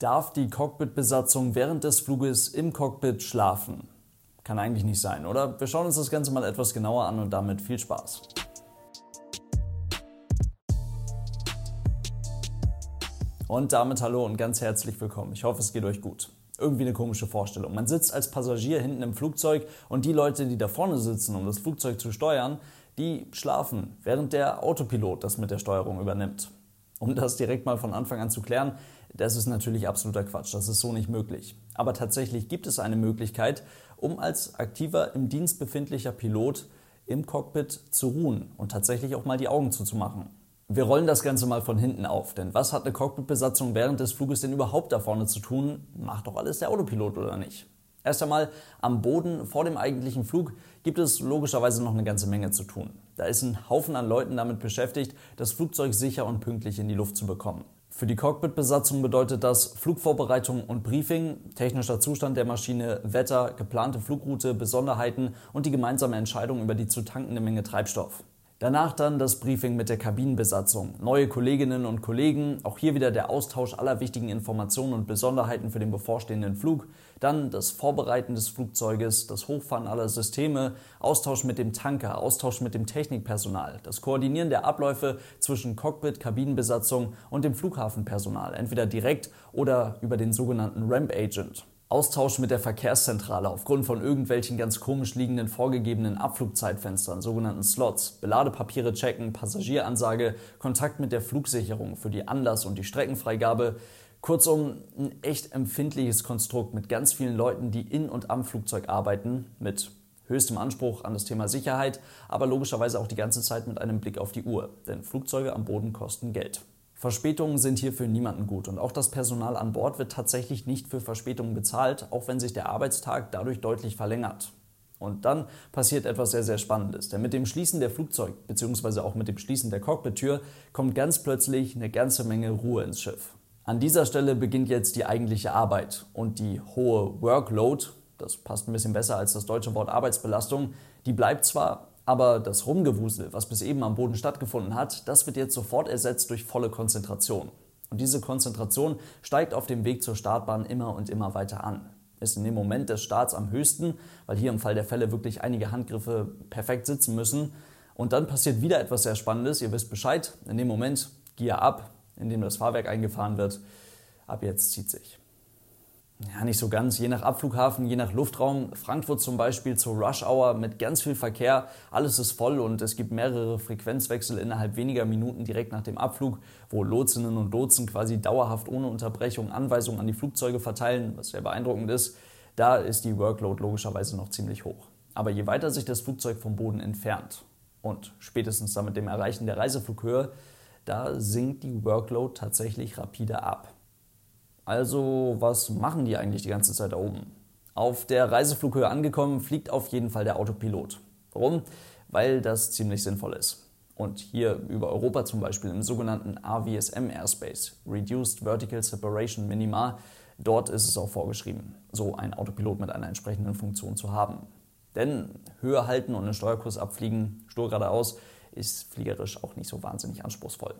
Darf die Cockpitbesatzung während des Fluges im Cockpit schlafen? Kann eigentlich nicht sein, oder? Wir schauen uns das Ganze mal etwas genauer an und damit viel Spaß. Und damit hallo und ganz herzlich willkommen. Ich hoffe, es geht euch gut. Irgendwie eine komische Vorstellung. Man sitzt als Passagier hinten im Flugzeug und die Leute, die da vorne sitzen, um das Flugzeug zu steuern, die schlafen, während der Autopilot das mit der Steuerung übernimmt. Um das direkt mal von Anfang an zu klären, das ist natürlich absoluter Quatsch, das ist so nicht möglich. Aber tatsächlich gibt es eine Möglichkeit, um als aktiver im Dienst befindlicher Pilot im Cockpit zu ruhen und tatsächlich auch mal die Augen zuzumachen. Wir rollen das Ganze mal von hinten auf, denn was hat eine Cockpitbesatzung während des Fluges denn überhaupt da vorne zu tun? Macht doch alles der Autopilot oder nicht? Erst einmal am Boden vor dem eigentlichen Flug gibt es logischerweise noch eine ganze Menge zu tun. Da ist ein Haufen an Leuten damit beschäftigt, das Flugzeug sicher und pünktlich in die Luft zu bekommen. Für die Cockpitbesatzung bedeutet das Flugvorbereitung und Briefing, technischer Zustand der Maschine, Wetter, geplante Flugroute, Besonderheiten und die gemeinsame Entscheidung über die zu tankende Menge Treibstoff. Danach dann das Briefing mit der Kabinenbesatzung, neue Kolleginnen und Kollegen, auch hier wieder der Austausch aller wichtigen Informationen und Besonderheiten für den bevorstehenden Flug, dann das Vorbereiten des Flugzeuges, das Hochfahren aller Systeme, Austausch mit dem Tanker, Austausch mit dem Technikpersonal, das Koordinieren der Abläufe zwischen Cockpit, Kabinenbesatzung und dem Flughafenpersonal, entweder direkt oder über den sogenannten Ramp Agent. Austausch mit der Verkehrszentrale aufgrund von irgendwelchen ganz komisch liegenden vorgegebenen Abflugzeitfenstern, sogenannten Slots, Beladepapiere checken, Passagieransage, Kontakt mit der Flugsicherung für die Anlass- und die Streckenfreigabe. Kurzum, ein echt empfindliches Konstrukt mit ganz vielen Leuten, die in und am Flugzeug arbeiten, mit höchstem Anspruch an das Thema Sicherheit, aber logischerweise auch die ganze Zeit mit einem Blick auf die Uhr, denn Flugzeuge am Boden kosten Geld. Verspätungen sind hier für niemanden gut und auch das Personal an Bord wird tatsächlich nicht für Verspätungen bezahlt, auch wenn sich der Arbeitstag dadurch deutlich verlängert. Und dann passiert etwas sehr, sehr Spannendes. Denn mit dem Schließen der Flugzeug, beziehungsweise auch mit dem Schließen der Cockpit-Tür, kommt ganz plötzlich eine ganze Menge Ruhe ins Schiff. An dieser Stelle beginnt jetzt die eigentliche Arbeit und die hohe Workload, das passt ein bisschen besser als das deutsche Wort Arbeitsbelastung, die bleibt zwar, aber das Rumgewusel, was bis eben am Boden stattgefunden hat, das wird jetzt sofort ersetzt durch volle Konzentration. Und diese Konzentration steigt auf dem Weg zur Startbahn immer und immer weiter an. Ist in dem Moment des Starts am höchsten, weil hier im Fall der Fälle wirklich einige Handgriffe perfekt sitzen müssen. Und dann passiert wieder etwas sehr Spannendes. Ihr wisst Bescheid. In dem Moment, Gear ab, in dem das Fahrwerk eingefahren wird. Ab jetzt zieht sich. Ja, nicht so ganz. Je nach Abflughafen, je nach Luftraum. Frankfurt zum Beispiel zur Rush Hour mit ganz viel Verkehr. Alles ist voll und es gibt mehrere Frequenzwechsel innerhalb weniger Minuten direkt nach dem Abflug, wo Lotsinnen und Lotsen quasi dauerhaft ohne Unterbrechung Anweisungen an die Flugzeuge verteilen, was sehr beeindruckend ist. Da ist die Workload logischerweise noch ziemlich hoch. Aber je weiter sich das Flugzeug vom Boden entfernt und spätestens dann mit dem Erreichen der Reiseflughöhe, da sinkt die Workload tatsächlich rapide ab. Also, was machen die eigentlich die ganze Zeit da oben? Auf der Reiseflughöhe angekommen, fliegt auf jeden Fall der Autopilot. Warum? Weil das ziemlich sinnvoll ist. Und hier über Europa zum Beispiel im sogenannten AVSM Airspace, Reduced Vertical Separation Minima, dort ist es auch vorgeschrieben, so ein Autopilot mit einer entsprechenden Funktion zu haben. Denn Höhe halten und einen Steuerkurs abfliegen, stur geradeaus, ist fliegerisch auch nicht so wahnsinnig anspruchsvoll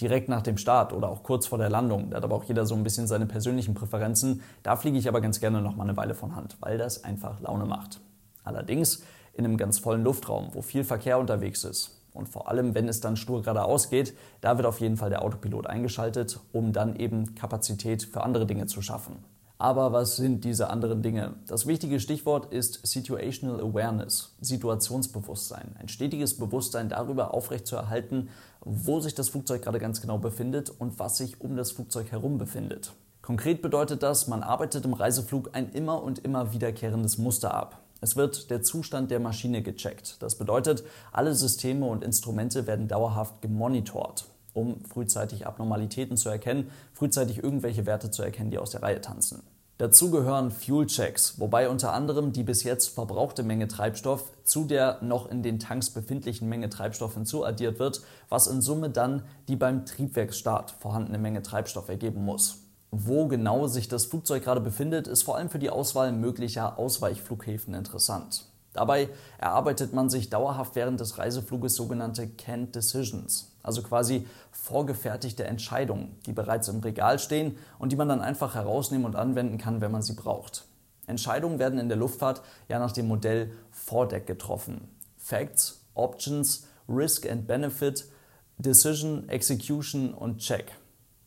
direkt nach dem Start oder auch kurz vor der Landung. Da hat aber auch jeder so ein bisschen seine persönlichen Präferenzen. Da fliege ich aber ganz gerne noch mal eine Weile von Hand, weil das einfach Laune macht. Allerdings in einem ganz vollen Luftraum, wo viel Verkehr unterwegs ist. Und vor allem, wenn es dann stur geradeaus geht, da wird auf jeden Fall der Autopilot eingeschaltet, um dann eben Kapazität für andere Dinge zu schaffen. Aber was sind diese anderen Dinge? Das wichtige Stichwort ist Situational Awareness, Situationsbewusstsein. Ein stetiges Bewusstsein darüber aufrechtzuerhalten, wo sich das Flugzeug gerade ganz genau befindet und was sich um das Flugzeug herum befindet. Konkret bedeutet das, man arbeitet im Reiseflug ein immer und immer wiederkehrendes Muster ab. Es wird der Zustand der Maschine gecheckt. Das bedeutet, alle Systeme und Instrumente werden dauerhaft gemonitort um frühzeitig Abnormalitäten zu erkennen, frühzeitig irgendwelche Werte zu erkennen, die aus der Reihe tanzen. Dazu gehören Fuel-Checks, wobei unter anderem die bis jetzt verbrauchte Menge Treibstoff zu der noch in den Tanks befindlichen Menge Treibstoff hinzuaddiert wird, was in Summe dann die beim Triebwerksstart vorhandene Menge Treibstoff ergeben muss. Wo genau sich das Flugzeug gerade befindet, ist vor allem für die Auswahl möglicher Ausweichflughäfen interessant. Dabei erarbeitet man sich dauerhaft während des Reisefluges sogenannte Canned Decisions, also quasi vorgefertigte Entscheidungen, die bereits im Regal stehen und die man dann einfach herausnehmen und anwenden kann, wenn man sie braucht. Entscheidungen werden in der Luftfahrt ja nach dem Modell Vordeck getroffen. Facts, Options, Risk and Benefit, Decision, Execution und Check.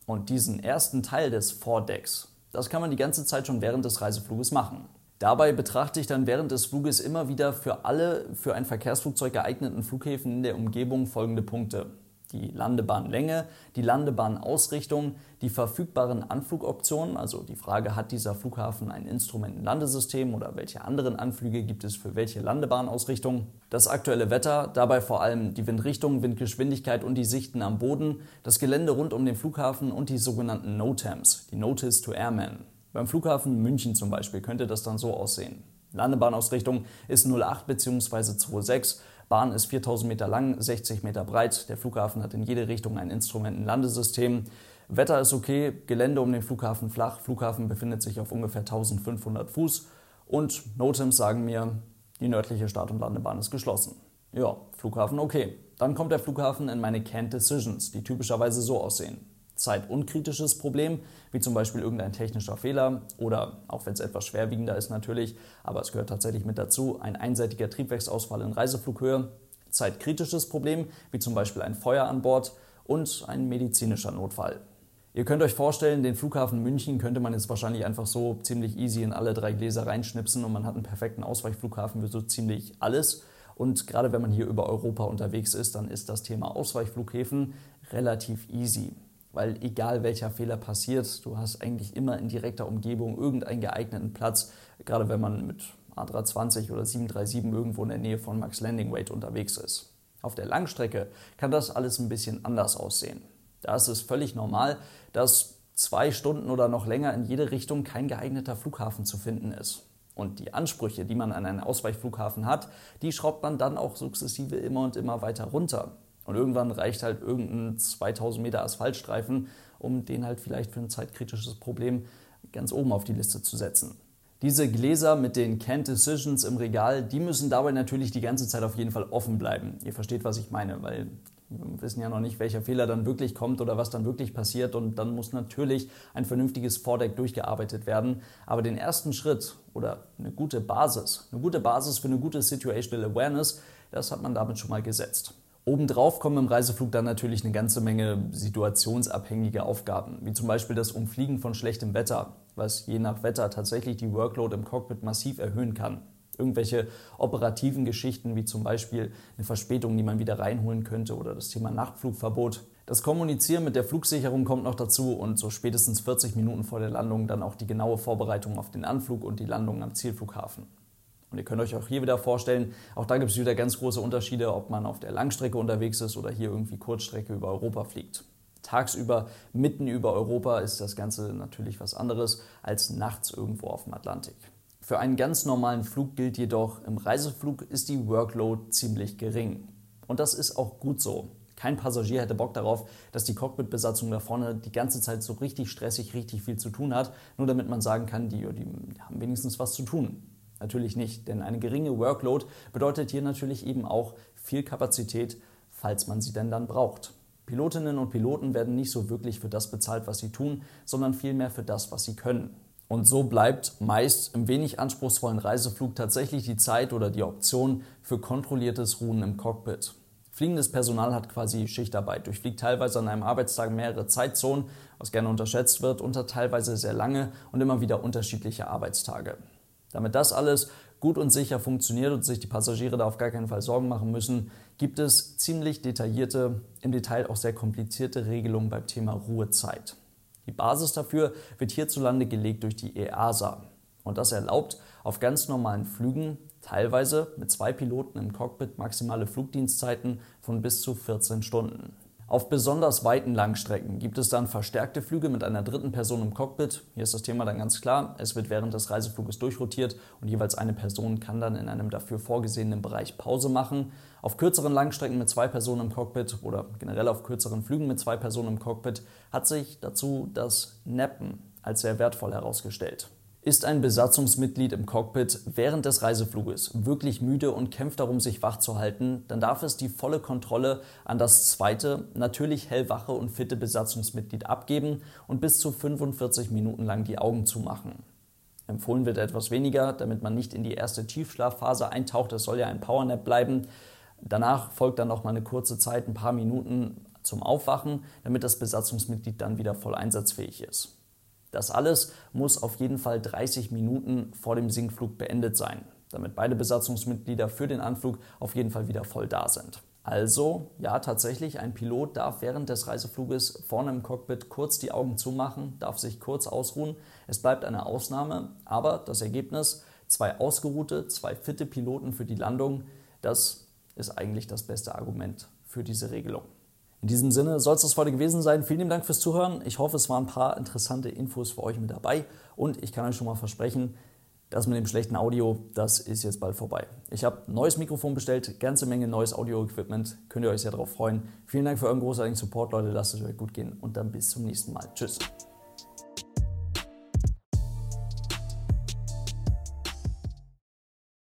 Und diesen ersten Teil des Vordecks, das kann man die ganze Zeit schon während des Reisefluges machen. Dabei betrachte ich dann während des Fluges immer wieder für alle für ein Verkehrsflugzeug geeigneten Flughäfen in der Umgebung folgende Punkte. Die Landebahnlänge, die Landebahnausrichtung, die verfügbaren Anflugoptionen, also die Frage, hat dieser Flughafen ein Instrumentenlandesystem oder welche anderen Anflüge gibt es für welche Landebahnausrichtung, das aktuelle Wetter, dabei vor allem die Windrichtung, Windgeschwindigkeit und die Sichten am Boden, das Gelände rund um den Flughafen und die sogenannten NOTAMs, die Notice to Airmen. Beim Flughafen München zum Beispiel könnte das dann so aussehen. Landebahnausrichtung ist 08 bzw. 26. Bahn ist 4000 Meter lang, 60 Meter breit. Der Flughafen hat in jede Richtung ein Instrumentenlandesystem. Wetter ist okay, Gelände um den Flughafen flach. Flughafen befindet sich auf ungefähr 1500 Fuß. Und Notems sagen mir, die nördliche Start- und Landebahn ist geschlossen. Ja, Flughafen okay. Dann kommt der Flughafen in meine Canned Decisions, die typischerweise so aussehen zeitunkritisches Problem, wie zum Beispiel irgendein technischer Fehler oder, auch wenn es etwas schwerwiegender ist natürlich, aber es gehört tatsächlich mit dazu, ein einseitiger Triebwerksausfall in Reiseflughöhe, zeitkritisches Problem, wie zum Beispiel ein Feuer an Bord und ein medizinischer Notfall. Ihr könnt euch vorstellen, den Flughafen München könnte man jetzt wahrscheinlich einfach so ziemlich easy in alle drei Gläser reinschnipsen und man hat einen perfekten Ausweichflughafen für so ziemlich alles. Und gerade wenn man hier über Europa unterwegs ist, dann ist das Thema Ausweichflughäfen relativ easy weil egal welcher Fehler passiert, du hast eigentlich immer in direkter Umgebung irgendeinen geeigneten Platz, gerade wenn man mit A320 oder 737 irgendwo in der Nähe von Max Landing Weight unterwegs ist. Auf der Langstrecke kann das alles ein bisschen anders aussehen. Da ist es völlig normal, dass zwei Stunden oder noch länger in jede Richtung kein geeigneter Flughafen zu finden ist. Und die Ansprüche, die man an einen Ausweichflughafen hat, die schraubt man dann auch sukzessive immer und immer weiter runter. Und irgendwann reicht halt irgendein 2000 Meter Asphaltstreifen, um den halt vielleicht für ein zeitkritisches Problem ganz oben auf die Liste zu setzen. Diese Gläser mit den Canned Decisions im Regal, die müssen dabei natürlich die ganze Zeit auf jeden Fall offen bleiben. Ihr versteht, was ich meine, weil wir wissen ja noch nicht, welcher Fehler dann wirklich kommt oder was dann wirklich passiert. Und dann muss natürlich ein vernünftiges Vordeck durchgearbeitet werden. Aber den ersten Schritt oder eine gute Basis, eine gute Basis für eine gute Situational Awareness, das hat man damit schon mal gesetzt. Obendrauf kommen im Reiseflug dann natürlich eine ganze Menge situationsabhängige Aufgaben, wie zum Beispiel das Umfliegen von schlechtem Wetter, was je nach Wetter tatsächlich die Workload im Cockpit massiv erhöhen kann. Irgendwelche operativen Geschichten wie zum Beispiel eine Verspätung, die man wieder reinholen könnte oder das Thema Nachtflugverbot. Das Kommunizieren mit der Flugsicherung kommt noch dazu und so spätestens 40 Minuten vor der Landung dann auch die genaue Vorbereitung auf den Anflug und die Landung am Zielflughafen. Und ihr könnt euch auch hier wieder vorstellen, auch da gibt es wieder ganz große Unterschiede, ob man auf der Langstrecke unterwegs ist oder hier irgendwie Kurzstrecke über Europa fliegt. Tagsüber, mitten über Europa ist das Ganze natürlich was anderes als nachts irgendwo auf dem Atlantik. Für einen ganz normalen Flug gilt jedoch, im Reiseflug ist die Workload ziemlich gering. Und das ist auch gut so. Kein Passagier hätte Bock darauf, dass die Cockpitbesatzung da vorne die ganze Zeit so richtig stressig, richtig viel zu tun hat, nur damit man sagen kann, die, die haben wenigstens was zu tun. Natürlich nicht, denn eine geringe Workload bedeutet hier natürlich eben auch viel Kapazität, falls man sie denn dann braucht. Pilotinnen und Piloten werden nicht so wirklich für das bezahlt, was sie tun, sondern vielmehr für das, was sie können. Und so bleibt meist im wenig anspruchsvollen Reiseflug tatsächlich die Zeit oder die Option für kontrolliertes Ruhen im Cockpit. Fliegendes Personal hat quasi Schichtarbeit, durchfliegt teilweise an einem Arbeitstag mehrere Zeitzonen, was gerne unterschätzt wird, unter teilweise sehr lange und immer wieder unterschiedliche Arbeitstage. Damit das alles gut und sicher funktioniert und sich die Passagiere da auf gar keinen Fall Sorgen machen müssen, gibt es ziemlich detaillierte, im Detail auch sehr komplizierte Regelungen beim Thema Ruhezeit. Die Basis dafür wird hierzulande gelegt durch die EASA. Und das erlaubt auf ganz normalen Flügen, teilweise mit zwei Piloten im Cockpit, maximale Flugdienstzeiten von bis zu 14 Stunden. Auf besonders weiten Langstrecken gibt es dann verstärkte Flüge mit einer dritten Person im Cockpit. Hier ist das Thema dann ganz klar. Es wird während des Reisefluges durchrotiert und jeweils eine Person kann dann in einem dafür vorgesehenen Bereich Pause machen. Auf kürzeren Langstrecken mit zwei Personen im Cockpit oder generell auf kürzeren Flügen mit zwei Personen im Cockpit hat sich dazu das Nappen als sehr wertvoll herausgestellt. Ist ein Besatzungsmitglied im Cockpit während des Reisefluges wirklich müde und kämpft darum, sich wach zu halten, dann darf es die volle Kontrolle an das zweite, natürlich hellwache und fitte Besatzungsmitglied abgeben und bis zu 45 Minuten lang die Augen zumachen. Empfohlen wird etwas weniger, damit man nicht in die erste Tiefschlafphase eintaucht. Es soll ja ein Powernap bleiben. Danach folgt dann noch mal eine kurze Zeit, ein paar Minuten zum Aufwachen, damit das Besatzungsmitglied dann wieder voll einsatzfähig ist. Das alles muss auf jeden Fall 30 Minuten vor dem Sinkflug beendet sein, damit beide Besatzungsmitglieder für den Anflug auf jeden Fall wieder voll da sind. Also, ja, tatsächlich, ein Pilot darf während des Reisefluges vorne im Cockpit kurz die Augen zumachen, darf sich kurz ausruhen. Es bleibt eine Ausnahme, aber das Ergebnis, zwei ausgeruhte, zwei fitte Piloten für die Landung, das ist eigentlich das beste Argument für diese Regelung. In diesem Sinne soll es das heute gewesen sein. Vielen Dank fürs Zuhören. Ich hoffe, es waren ein paar interessante Infos für euch mit dabei. Und ich kann euch schon mal versprechen, das mit dem schlechten Audio, das ist jetzt bald vorbei. Ich habe neues Mikrofon bestellt, ganze Menge neues Audio-Equipment. Könnt ihr euch sehr darauf freuen. Vielen Dank für euren großartigen Support, Leute. Lasst es euch gut gehen und dann bis zum nächsten Mal. Tschüss.